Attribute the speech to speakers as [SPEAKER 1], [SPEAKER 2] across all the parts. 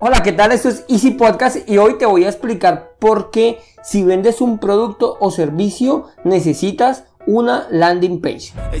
[SPEAKER 1] Hola, ¿qué tal? Esto es Easy Podcast y hoy te voy a explicar por qué si vendes un producto o servicio necesitas una landing page.
[SPEAKER 2] They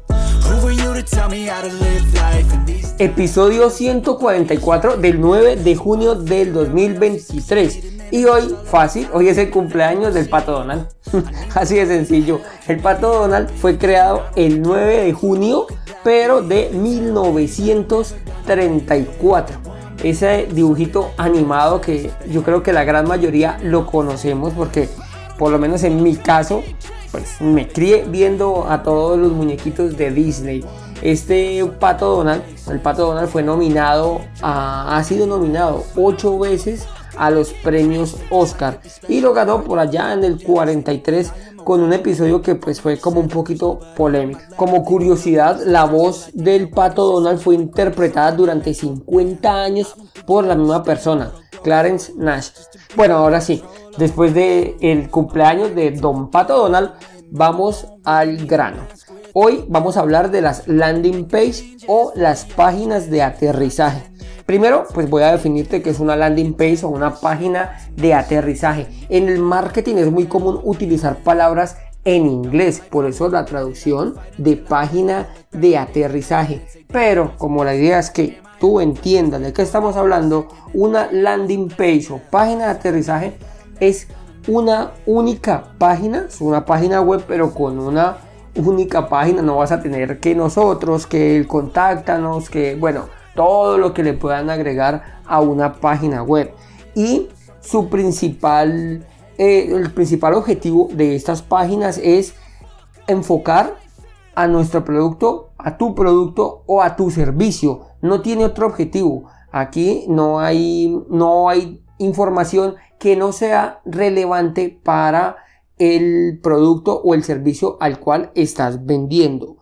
[SPEAKER 1] Episodio 144 del 9 de junio del 2023. Y hoy, fácil, hoy es el cumpleaños del Pato Donald. Así de sencillo. El Pato Donald fue creado el 9 de junio, pero de 1934. Ese dibujito animado que yo creo que la gran mayoría lo conocemos porque por lo menos en mi caso, pues me crié viendo a todos los muñequitos de Disney. Este Pato Donald, el Pato Donald fue nominado, a- ha sido nominado ocho veces a los premios Oscar y lo ganó por allá en el 43 con un episodio que pues fue como un poquito polémico. Como curiosidad, la voz del Pato Donald fue interpretada durante 50 años por la misma persona, Clarence Nash. Bueno, ahora sí, después del el cumpleaños de Don Pato Donald, vamos al grano. Hoy vamos a hablar de las landing page o las páginas de aterrizaje. Primero, pues voy a definirte qué es una landing page o una página de aterrizaje. En el marketing es muy común utilizar palabras en inglés, por eso la traducción de página de aterrizaje. Pero como la idea es que tú entiendas de qué estamos hablando, una landing page o página de aterrizaje es una única página, es una página web, pero con una única página. No vas a tener que nosotros, que el contáctanos, que bueno, todo lo que le puedan agregar a una página web. Y su principal, eh, el principal objetivo de estas páginas es enfocar a nuestro producto, a tu producto o a tu servicio. No tiene otro objetivo. Aquí no hay, no hay información que no sea relevante para el producto o el servicio al cual estás vendiendo.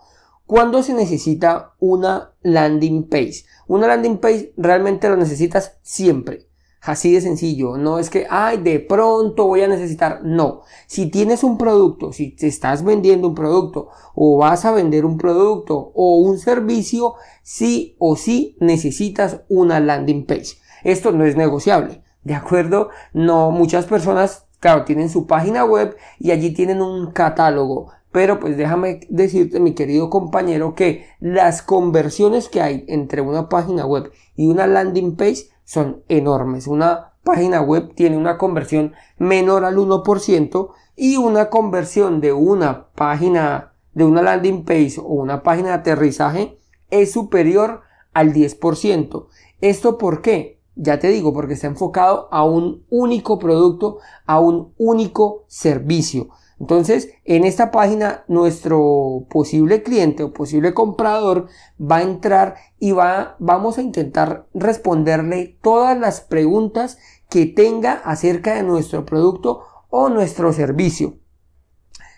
[SPEAKER 1] ¿Cuándo se necesita una landing page? Una landing page realmente lo necesitas siempre. Así de sencillo. No es que, ay, de pronto voy a necesitar. No. Si tienes un producto, si te estás vendiendo un producto o vas a vender un producto o un servicio, sí o sí necesitas una landing page. Esto no es negociable. ¿De acuerdo? No, muchas personas, claro, tienen su página web y allí tienen un catálogo. Pero pues déjame decirte, mi querido compañero, que las conversiones que hay entre una página web y una landing page son enormes. Una página web tiene una conversión menor al 1% y una conversión de una página, de una landing page o una página de aterrizaje es superior al 10%. ¿Esto por qué? Ya te digo, porque está enfocado a un único producto, a un único servicio. Entonces, en esta página, nuestro posible cliente o posible comprador va a entrar y va, vamos a intentar responderle todas las preguntas que tenga acerca de nuestro producto o nuestro servicio.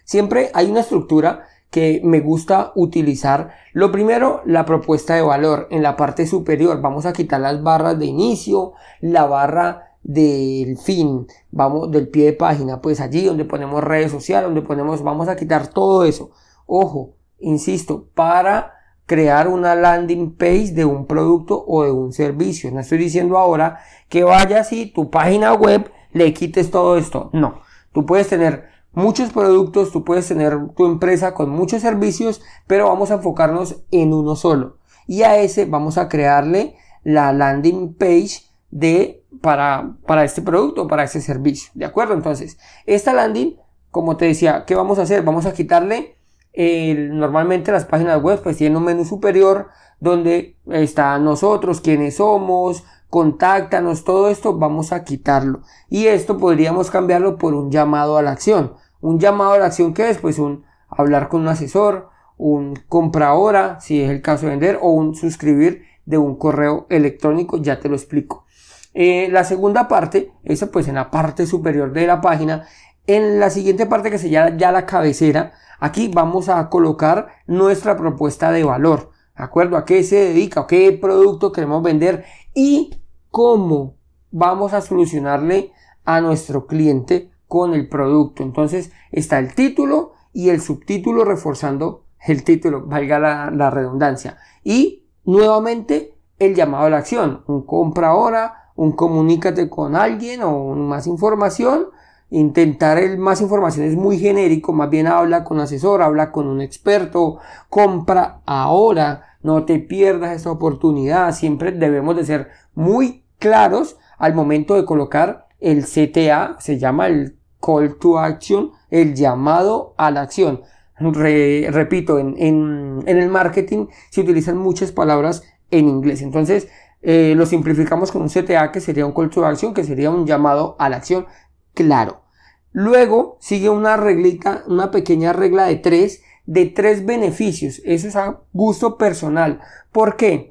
[SPEAKER 1] Siempre hay una estructura que me gusta utilizar. Lo primero, la propuesta de valor. En la parte superior vamos a quitar las barras de inicio, la barra del fin, vamos del pie de página, pues allí donde ponemos redes sociales, donde ponemos, vamos a quitar todo eso. Ojo, insisto, para crear una landing page de un producto o de un servicio. No estoy diciendo ahora que vayas y tu página web le quites todo esto. No, tú puedes tener muchos productos, tú puedes tener tu empresa con muchos servicios, pero vamos a enfocarnos en uno solo. Y a ese vamos a crearle la landing page de para, para este producto, para este servicio. ¿De acuerdo? Entonces, esta landing, como te decía, ¿qué vamos a hacer? Vamos a quitarle normalmente las páginas web pues tienen un menú superior donde está nosotros, quiénes somos, contáctanos, todo esto vamos a quitarlo. Y esto podríamos cambiarlo por un llamado a la acción. Un llamado a la acción que es pues un hablar con un asesor, un compra ahora, si es el caso de vender, o un suscribir de un correo electrónico, ya te lo explico. Eh, la segunda parte, esa pues en la parte superior de la página, en la siguiente parte que se llama ya la cabecera, aquí vamos a colocar nuestra propuesta de valor, ¿de acuerdo? ¿A qué se dedica? ¿A qué producto queremos vender? Y cómo vamos a solucionarle a nuestro cliente con el producto. Entonces está el título y el subtítulo reforzando el título, valga la, la redundancia. Y nuevamente el llamado a la acción, un compra ahora, un comunícate con alguien o más información. Intentar el más información es muy genérico, más bien habla con asesor, habla con un experto, compra ahora, no te pierdas esta oportunidad, siempre debemos de ser muy claros al momento de colocar el CTA, se llama el Call to Action, el llamado a la acción. repito, en, el marketing se utilizan muchas palabras en inglés, entonces eh, lo simplificamos con un CTA que sería un call to action, que sería un llamado a la acción claro. Luego sigue una reglita, una pequeña regla de tres, de tres beneficios. Eso es a gusto personal. ¿Por qué?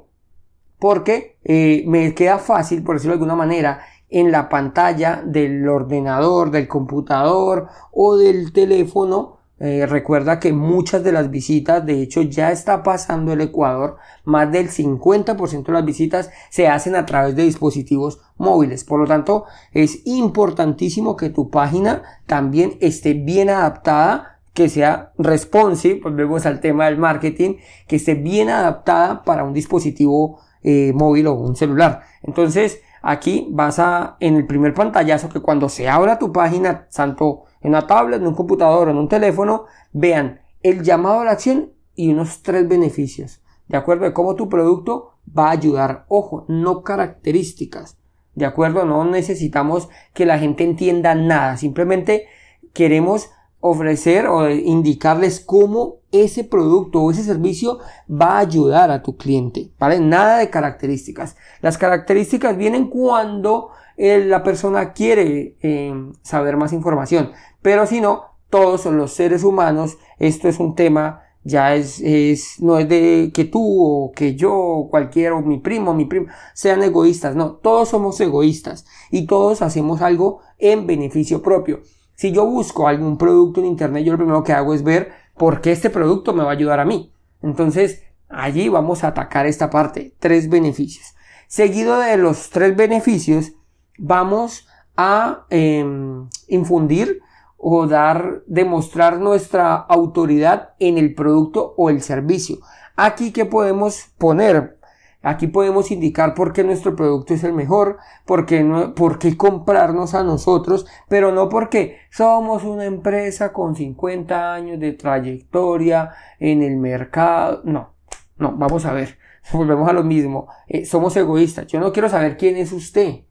[SPEAKER 1] Porque eh, me queda fácil, por decirlo de alguna manera, en la pantalla del ordenador, del computador o del teléfono, eh, recuerda que muchas de las visitas, de hecho ya está pasando el Ecuador, más del 50% de las visitas se hacen a través de dispositivos móviles. Por lo tanto, es importantísimo que tu página también esté bien adaptada, que sea responsive, volvemos al tema del marketing, que esté bien adaptada para un dispositivo eh, móvil o un celular. Entonces, aquí vas a, en el primer pantallazo, que cuando se abra tu página, tanto en una tablet, en un computador o en un teléfono, vean el llamado a la acción y unos tres beneficios, de acuerdo de cómo tu producto va a ayudar. Ojo, no características, de acuerdo, no necesitamos que la gente entienda nada, simplemente queremos ofrecer o indicarles cómo ese producto o ese servicio va a ayudar a tu cliente, ¿vale? Nada de características. Las características vienen cuando eh, la persona quiere eh, saber más información. Pero si no, todos son los seres humanos. Esto es un tema, ya es, es, no es de que tú o que yo o cualquiera o mi primo o mi primo sean egoístas. No, todos somos egoístas y todos hacemos algo en beneficio propio. Si yo busco algún producto en internet, yo lo primero que hago es ver por qué este producto me va a ayudar a mí. Entonces, allí vamos a atacar esta parte. Tres beneficios. Seguido de los tres beneficios, vamos a em, infundir o dar, demostrar nuestra autoridad en el producto o el servicio. Aquí que podemos poner, aquí podemos indicar por qué nuestro producto es el mejor, por qué, por qué comprarnos a nosotros, pero no porque somos una empresa con 50 años de trayectoria en el mercado. No, no, vamos a ver, volvemos a lo mismo. Eh, somos egoístas. Yo no quiero saber quién es usted.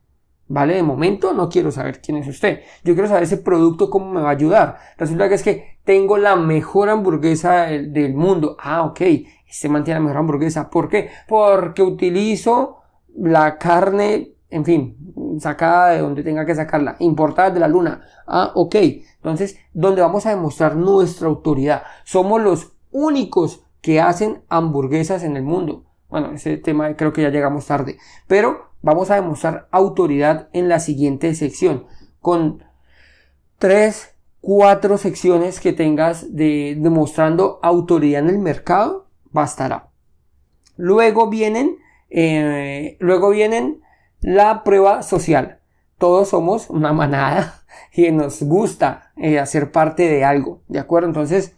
[SPEAKER 1] ¿Vale? De momento no quiero saber quién es usted. Yo quiero saber ese producto cómo me va a ayudar. Resulta que es que tengo la mejor hamburguesa del, mundo. Ah, ok. Este mantiene la mejor hamburguesa. ¿Por qué? Porque utilizo la carne, en fin, sacada de donde tenga que sacarla, importada de la luna. Ah, ok. Entonces, donde vamos a demostrar nuestra autoridad. Somos los únicos que hacen hamburguesas en el mundo. Bueno, ese tema creo que ya llegamos tarde. Pero vamos a demostrar autoridad en la siguiente sección con tres, cuatro secciones que tengas de demostrando autoridad en el mercado, bastará. Luego vienen, eh, luego vienen la prueba social. Todos somos una manada y nos gusta eh, hacer parte de algo, ¿de acuerdo? Entonces,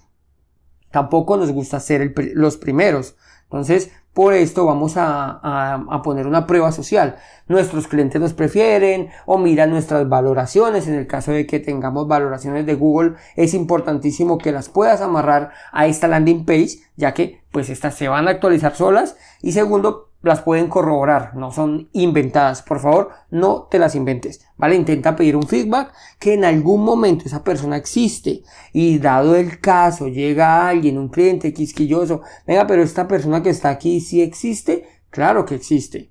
[SPEAKER 1] tampoco nos gusta ser los primeros. Entonces, por esto vamos a, poner una prueba social. Nuestros clientes nos prefieren o miran nuestras valoraciones. En el caso de que tengamos valoraciones de Google, es importantísimo que las puedas amarrar a esta landing page, ya que pues estas se van a actualizar solas. Y segundo, las pueden corroborar, no son inventadas. Por favor, no te las inventes, ¿vale? Intenta pedir un feedback que en algún momento esa persona existe y dado el caso llega alguien, un cliente quisquilloso, venga, pero esta persona que está aquí sí existe, claro que existe.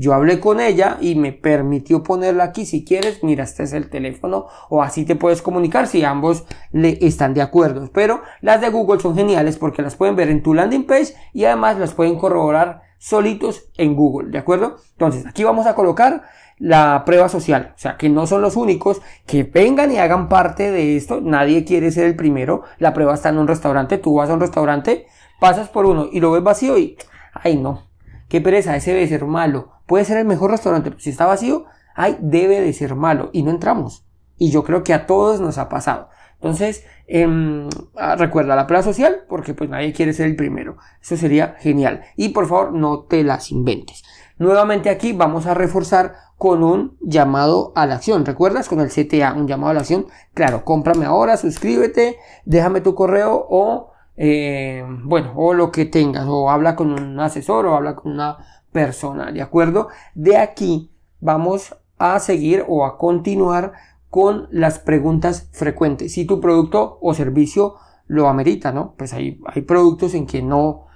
[SPEAKER 1] Yo hablé con ella y me permitió ponerla aquí. Si quieres, mira, este es el teléfono o así te puedes comunicar si ambos le están de acuerdo. Pero las de Google son geniales porque las pueden ver en tu landing page y además las pueden corroborar solitos en Google, ¿de acuerdo? Entonces, aquí vamos a colocar la prueba social, o sea, que no son los únicos que vengan y hagan parte de esto, nadie quiere ser el primero, la prueba está en un restaurante, tú vas a un restaurante, pasas por uno y lo ves vacío y, ay no, qué pereza, ese debe ser malo, puede ser el mejor restaurante, pero si está vacío, ay, debe de ser malo y no entramos. Y yo creo que a todos nos ha pasado. Entonces, em, ah, recuerda la prueba social porque pues nadie quiere ser el primero. Eso sería genial. Y por favor, no te las inventes. Nuevamente aquí vamos a reforzar con un llamado a la acción. ¿Recuerdas? Con el CTA, un llamado a la acción. Claro, cómprame ahora, suscríbete, déjame tu correo o, eh, bueno, o lo que tengas. O habla con un asesor o habla con una persona, ¿de acuerdo? De aquí vamos a seguir o a continuar con las preguntas frecuentes. Si tu producto o servicio lo amerita, ¿no? Pues hay, hay productos en que no,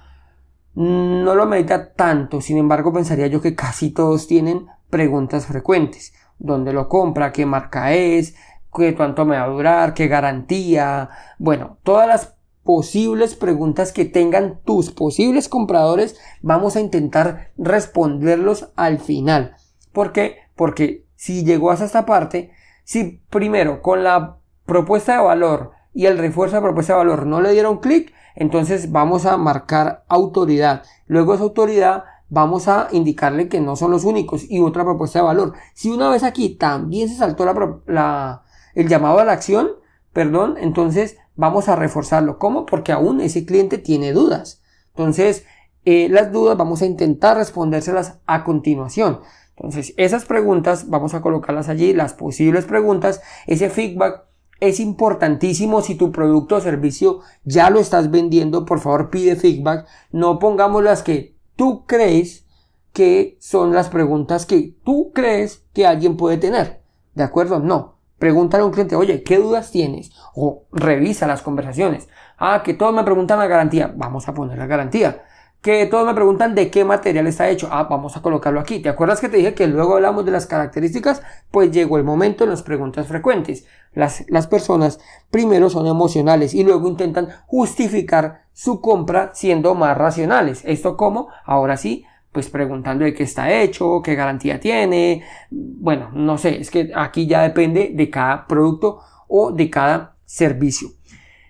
[SPEAKER 1] no lo amerita tanto. Sin embargo, pensaría yo que casi todos tienen preguntas frecuentes. ¿Dónde lo compra? ¿Qué marca es? ¿Qué cuánto me va a durar? ¿Qué garantía? Bueno, todas las posibles preguntas que tengan tus posibles compradores, vamos a intentar responderlos al final. ¿Por qué? Porque si llegó hasta esta parte, si primero con la propuesta de valor y el refuerzo de propuesta de valor no le dieron clic, entonces vamos a marcar autoridad. Luego esa autoridad vamos a indicarle que no son los únicos y otra propuesta de valor. Si una vez aquí también se saltó la, el llamado a la acción, perdón, entonces vamos a reforzarlo. ¿Cómo? Porque aún ese cliente tiene dudas. Entonces, eh, las dudas vamos a intentar respondérselas a continuación. Entonces, esas preguntas vamos a colocarlas allí, las posibles preguntas, ese feedback es importantísimo si tu producto o servicio ya lo estás vendiendo, por favor pide feedback, no pongamos las que tú crees que son las preguntas que tú crees que alguien puede tener. ¿De acuerdo? No. Pregúntale a un cliente, oye, ¿qué dudas tienes? O revisa las conversaciones. Ah, que todos me preguntan la garantía. Vamos a poner la garantía. Que todos me preguntan de qué material está hecho. Ah, vamos a colocarlo aquí. ¿Te acuerdas que te dije que luego hablamos de las características? Pues llegó el momento en las preguntas frecuentes. Las, las personas primero son emocionales y luego intentan justificar su compra siendo más racionales. ¿Esto cómo? Ahora sí, pues preguntando de qué está hecho, qué garantía tiene. Bueno, no sé, es que aquí ya depende de cada producto o de cada servicio.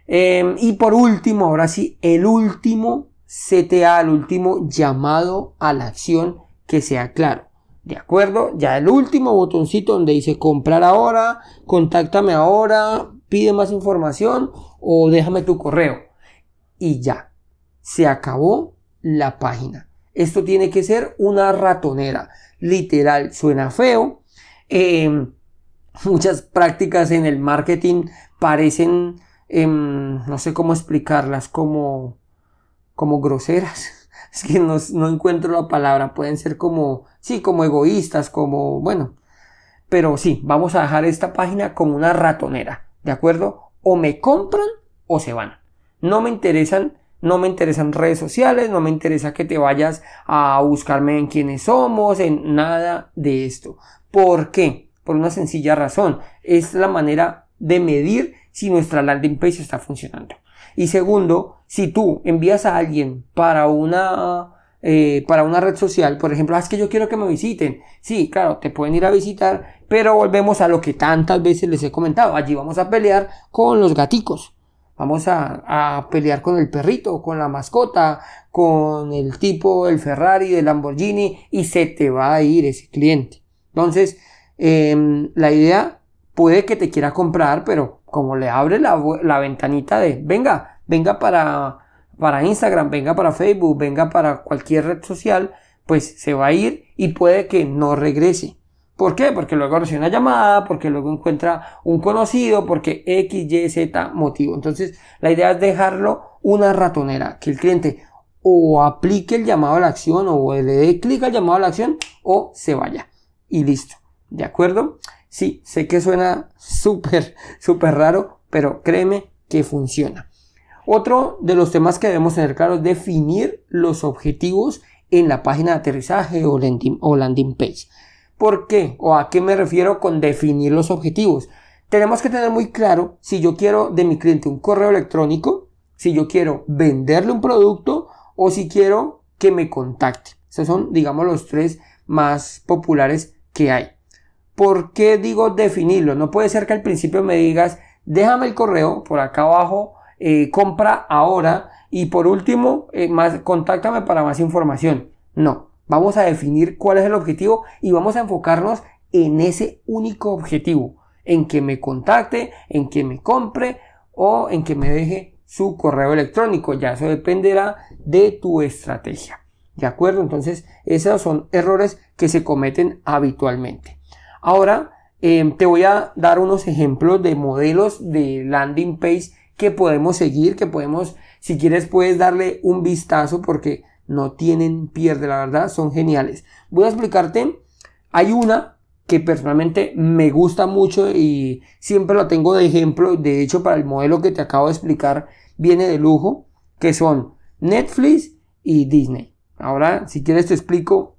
[SPEAKER 1] Em, y por último, ahora sí, el último CTA, el último llamado a la acción que sea claro. ¿De acuerdo? Ya el último botoncito donde dice comprar ahora, contáctame ahora, pide más información o déjame tu correo. Y ya, se acabó la página. Esto tiene que ser una ratonera. Literal, suena feo. Em, muchas prácticas en el marketing parecen, em, no sé cómo explicarlas, como, como groseras. Es que no, no encuentro la palabra. Pueden ser como, sí, como egoístas, como, bueno. Pero sí, vamos a dejar esta página como una ratonera. ¿De acuerdo? O me compran o se van. No me interesan no me interesan redes sociales, no me interesa que te vayas a buscarme en quiénes somos, en nada de esto. ¿Por qué? Por una sencilla razón. Es la manera de medir si nuestra landing page está funcionando. Y segundo, si tú envías a alguien para una eh, para una red social, por ejemplo, ah, es que yo quiero que me visiten. Sí, claro, te pueden ir a visitar, pero volvemos a lo que tantas veces les he comentado. Allí vamos a pelear con los gaticos. Vamos a, pelear con el perrito, con la mascota, con el tipo, el Ferrari, del Lamborghini y se te va a ir ese cliente. Entonces, em, la idea puede que te quiera comprar, pero como le abre la, la ventanita de, venga, venga para, para Instagram, venga para Facebook, venga para cualquier red social, pues se va a ir y puede que no regrese. ¿Por qué? Porque luego recibe una llamada, porque luego encuentra un conocido, porque X, Y, Z motivo. Entonces, la idea es dejarlo una ratonera, que el cliente o aplique el llamado a la acción o le dé clic al llamado a la acción o se vaya. Y listo. ¿De acuerdo? Sí, sé que suena súper, súper raro, pero créeme que funciona. Otro de los temas que debemos tener claro es definir los objetivos en la página de aterrizaje o landing, o landing page. ¿Por qué? ¿O a qué me refiero con definir los objetivos? Tenemos que tener muy claro si yo quiero de mi cliente un correo electrónico, si yo quiero venderle un producto o si quiero que me contacte. Esos son, digamos, los tres más populares que hay. ¿Por qué digo definirlo? No puede ser que al principio me digas, déjame el correo por acá abajo, eh, compra ahora y por último, eh, más, contáctame para más información. No, vamos a definir cuál es el objetivo y vamos a enfocarnos en ese único objetivo, en que me contacte, en que me compre o en que me deje su correo electrónico. Ya eso dependerá de tu estrategia. ¿De acuerdo? Entonces, esos son errores que se cometen habitualmente. Ahora, em, te voy a dar unos ejemplos de modelos de landing page que podemos seguir, que podemos, si quieres, puedes darle un vistazo porque no tienen pierde, la verdad, son geniales. Voy a explicarte, hay una que personalmente me gusta mucho y siempre la tengo de ejemplo, de hecho para el modelo que te acabo de explicar viene de lujo, que son Netflix y Disney. Ahora, si quieres te explico,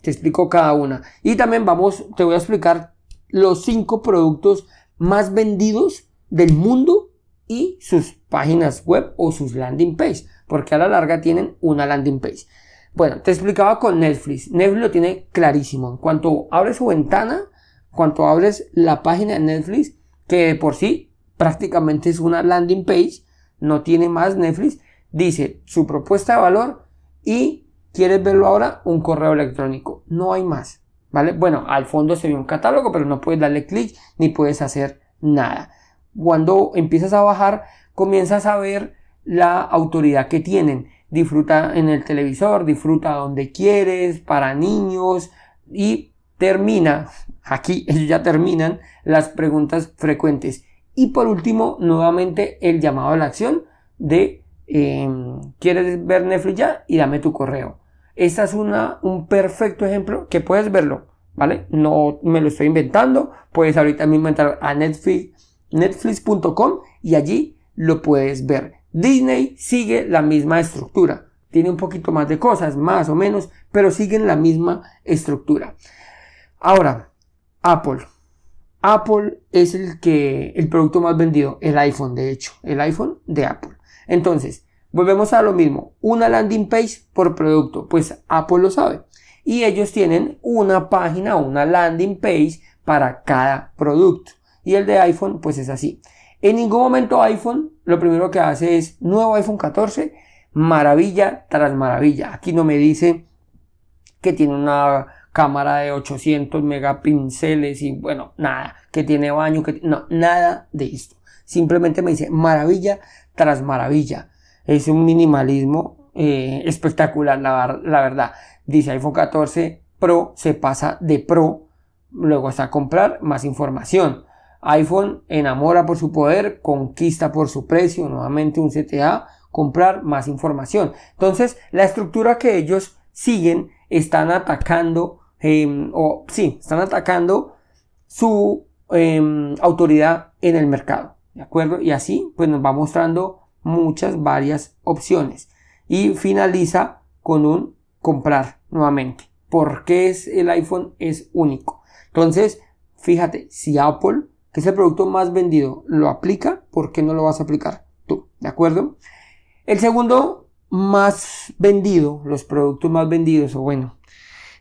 [SPEAKER 1] te explico cada una. Y también vamos, te voy a explicar los cinco productos más vendidos del mundo y sus páginas web o sus landing page, porque a la larga tienen una landing page. Bueno, te explicaba con Netflix. Netflix lo tiene clarísimo. En cuanto abres su ventana, cuanto abres la página de Netflix, que por sí prácticamente es una landing page, no tiene más Netflix, dice su propuesta de valor y quieres verlo ahora, un correo electrónico. No hay más. ¿Vale? Bueno, al fondo se ve un catálogo, pero no puedes darle clic ni puedes hacer nada cuando empiezas a bajar, comienzas a ver la autoridad que tienen. Disfruta en el televisor, disfruta donde quieres, para niños y termina, aquí ya terminan las preguntas frecuentes. Y por último, nuevamente el llamado a la acción de em, ¿quieres ver Netflix ya? Y dame tu correo. Esta es una, un perfecto ejemplo que puedes verlo, ¿vale? No me lo estoy inventando, puedes ahorita mismo entrar a Netflix netflix.com y allí lo puedes ver. Disney sigue la misma estructura. Tiene un poquito más de cosas, más o menos, pero siguen la misma estructura. Ahora, Apple. Apple es el que, el producto más vendido, el iPhone, de hecho, el iPhone de Apple. Entonces, volvemos a lo mismo, una landing page por producto, pues Apple lo sabe. Y ellos tienen una página, una landing page para cada producto y el de iPhone pues es así. En ningún momento iPhone lo primero que hace es nuevo iPhone 14, maravilla tras maravilla. Aquí no me dice que tiene una cámara de 800 megapíxeles y bueno, nada, que tiene baño, que no, nada de esto. Simplemente me dice maravilla tras maravilla. Es un minimalismo eh, espectacular, la, la verdad. Dice iPhone 14 Pro se pasa de Pro, luego hasta comprar más información iPhone enamora por su poder, conquista por su precio, nuevamente un CTA, comprar más información. Entonces, la estructura que ellos siguen están atacando, em, o sí, están atacando su em, autoridad en el mercado. ¿De acuerdo? Y así, pues nos va mostrando muchas, varias opciones. Y finaliza con un comprar nuevamente. porque es el iPhone? Es único. Entonces, fíjate, si Apple que es el producto más vendido, lo aplica, ¿por qué no lo vas a aplicar tú? ¿De acuerdo? El segundo más vendido, los productos más vendidos, o bueno,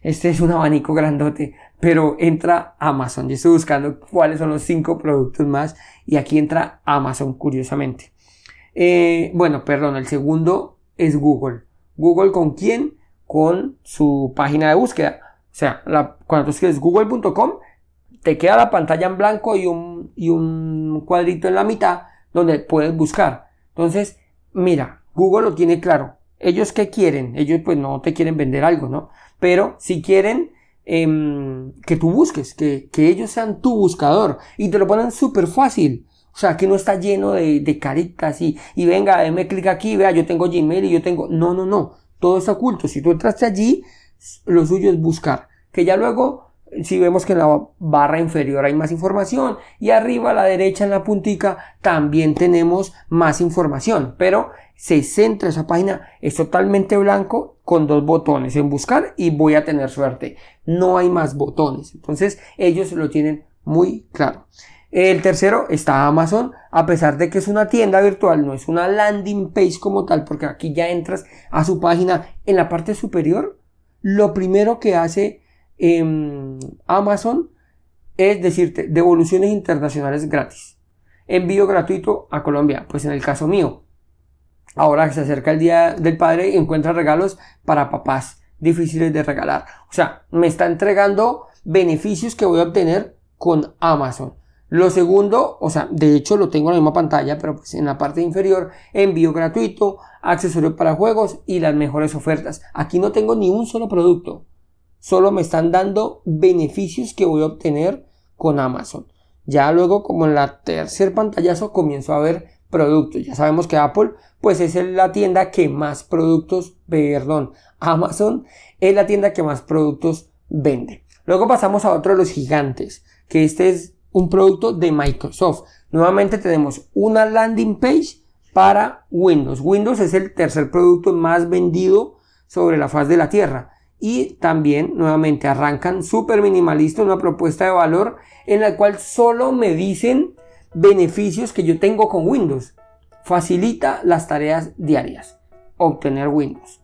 [SPEAKER 1] este es un abanico grandote, pero entra Amazon. Yo estoy buscando cuáles son los cinco productos más y aquí entra Amazon, curiosamente. Eh, bueno, perdón, el segundo es Google. Google con quién? Con su página de búsqueda. O sea, la, cuando tú escribes google.com, te queda la pantalla en blanco y un, y un cuadrito en la mitad donde puedes buscar. Entonces, mira, Google lo tiene claro. Ellos qué quieren? Ellos pues no te quieren vender algo, ¿no? Pero si quieren em, que tú busques, que, que, ellos sean tu buscador y te lo ponen súper fácil. O sea, que no está lleno de, de caritas y, y venga, déme clic aquí, vea, yo tengo Gmail y yo tengo... No, no, no. Todo está oculto. Si tú entraste allí, lo suyo es buscar. Que ya luego si vemos que en la barra inferior hay más información y arriba a la derecha en la puntica también tenemos más información, pero se centra esa página, es totalmente blanco con dos botones en buscar y voy a tener suerte. No hay más botones. Entonces ellos lo tienen muy claro. El tercero está Amazon, a pesar de que es una tienda virtual, no es una landing page como tal, porque aquí ya entras a su página en la parte superior. Lo primero que hace em, Amazon es decirte devoluciones internacionales gratis. Envío gratuito a Colombia, pues en el caso mío. Ahora que se acerca el Día del Padre, encuentra regalos para papás difíciles de regalar. O sea, me está entregando beneficios que voy a obtener con Amazon. Lo segundo, o sea, de hecho lo tengo en la misma pantalla, pero pues en la parte inferior, envío gratuito, accesorio para juegos y las mejores ofertas. Aquí no tengo ni un solo producto. Solo me están dando beneficios que voy a obtener con Amazon. Ya luego, como en la tercer pantallazo, comienzo a ver productos. Ya sabemos que Apple, pues es la tienda que más productos, perdón, Amazon es la tienda que más productos vende. Luego pasamos a otro de los gigantes, que este es un producto de Microsoft. Nuevamente tenemos una landing page para Windows. Windows es el tercer producto más vendido sobre la faz de la Tierra. Y también nuevamente arrancan súper minimalista una propuesta de valor en la cual solo me dicen beneficios que yo tengo con Windows. Facilita las tareas diarias. Obtener Windows.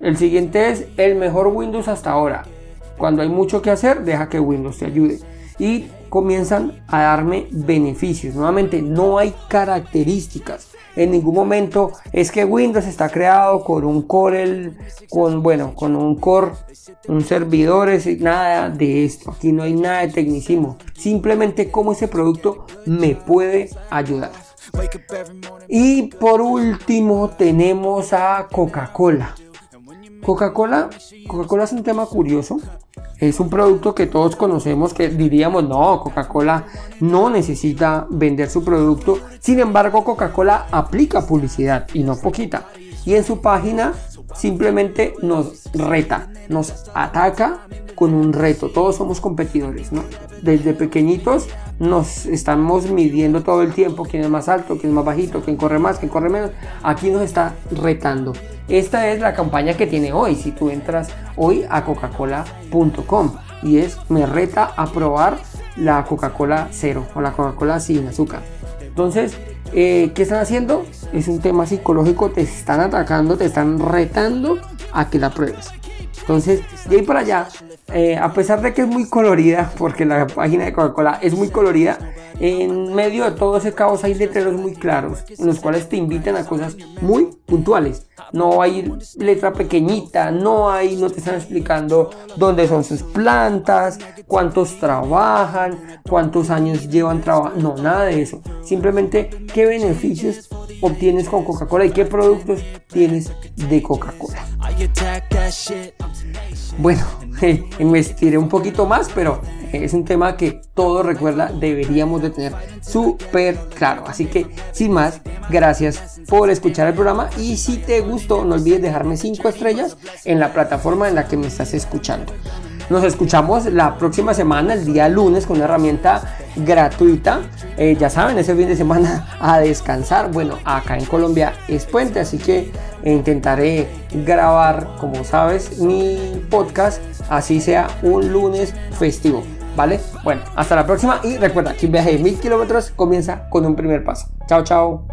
[SPEAKER 1] El siguiente es el mejor Windows hasta ahora. Cuando hay mucho que hacer, deja que Windows te ayude. Y comienzan a darme beneficios. Nuevamente, no hay características. En ningún momento es que Windows está creado con un core, con bueno, con un core, un servidor, nada de esto. Aquí no hay nada de tecnicismo. Simplemente cómo ese producto me puede ayudar. Y por último tenemos a Coca-Cola. Coca-Cola, Coca-Cola es un tema curioso es un producto que todos conocemos que diríamos, no, Coca-Cola no necesita vender su producto. Sin embargo, Coca-Cola aplica publicidad y no poquita. Y en su página simplemente nos reta, nos ataca con un reto. Todos somos competidores, ¿no? Desde pequeñitos nos estamos midiendo todo el tiempo quién es más alto, quién es más bajito, quién corre más, quién corre menos. Aquí nos está retando. Esta es la campaña que tiene hoy. Si tú entras hoy a coca-cola.com y es me reta a probar la Coca-Cola cero o la Coca-Cola sin azúcar. Entonces, eh, ¿qué están haciendo? Es un tema psicológico, te están atacando, te están retando a que la pruebes. Entonces, de ahí para allá, eh, a pesar de que es muy colorida, porque la página de Coca-Cola es muy colorida, en medio de todo ese caos hay letreros muy claros, en los cuales te invitan a cosas muy puntuales. No hay letra pequeñita, no hay, no te están explicando dónde son sus plantas, cuántos trabajan, cuántos años llevan trabajando, no, nada de eso. Simplemente qué beneficios obtienes con Coca-Cola y qué productos tienes de Coca-Cola. Bueno, estiré un poquito más, pero es un tema que todos recuerda deberíamos de tener súper claro. Así que sin más, gracias por escuchar el programa y si te gustó no olvides dejarme 5 estrellas en la plataforma en la que me estás escuchando. Nos escuchamos la próxima semana, el día lunes, con una herramienta gratuita. Eh, ya saben, ese fin de semana a descansar. Bueno, acá en Colombia es puente, así que intentaré grabar, como sabes, mi podcast, así sea un lunes festivo. ¿vale? Bueno, hasta la próxima y recuerda, quien viaje 1000 kilómetros comienza con un primer paso. Chao, chao.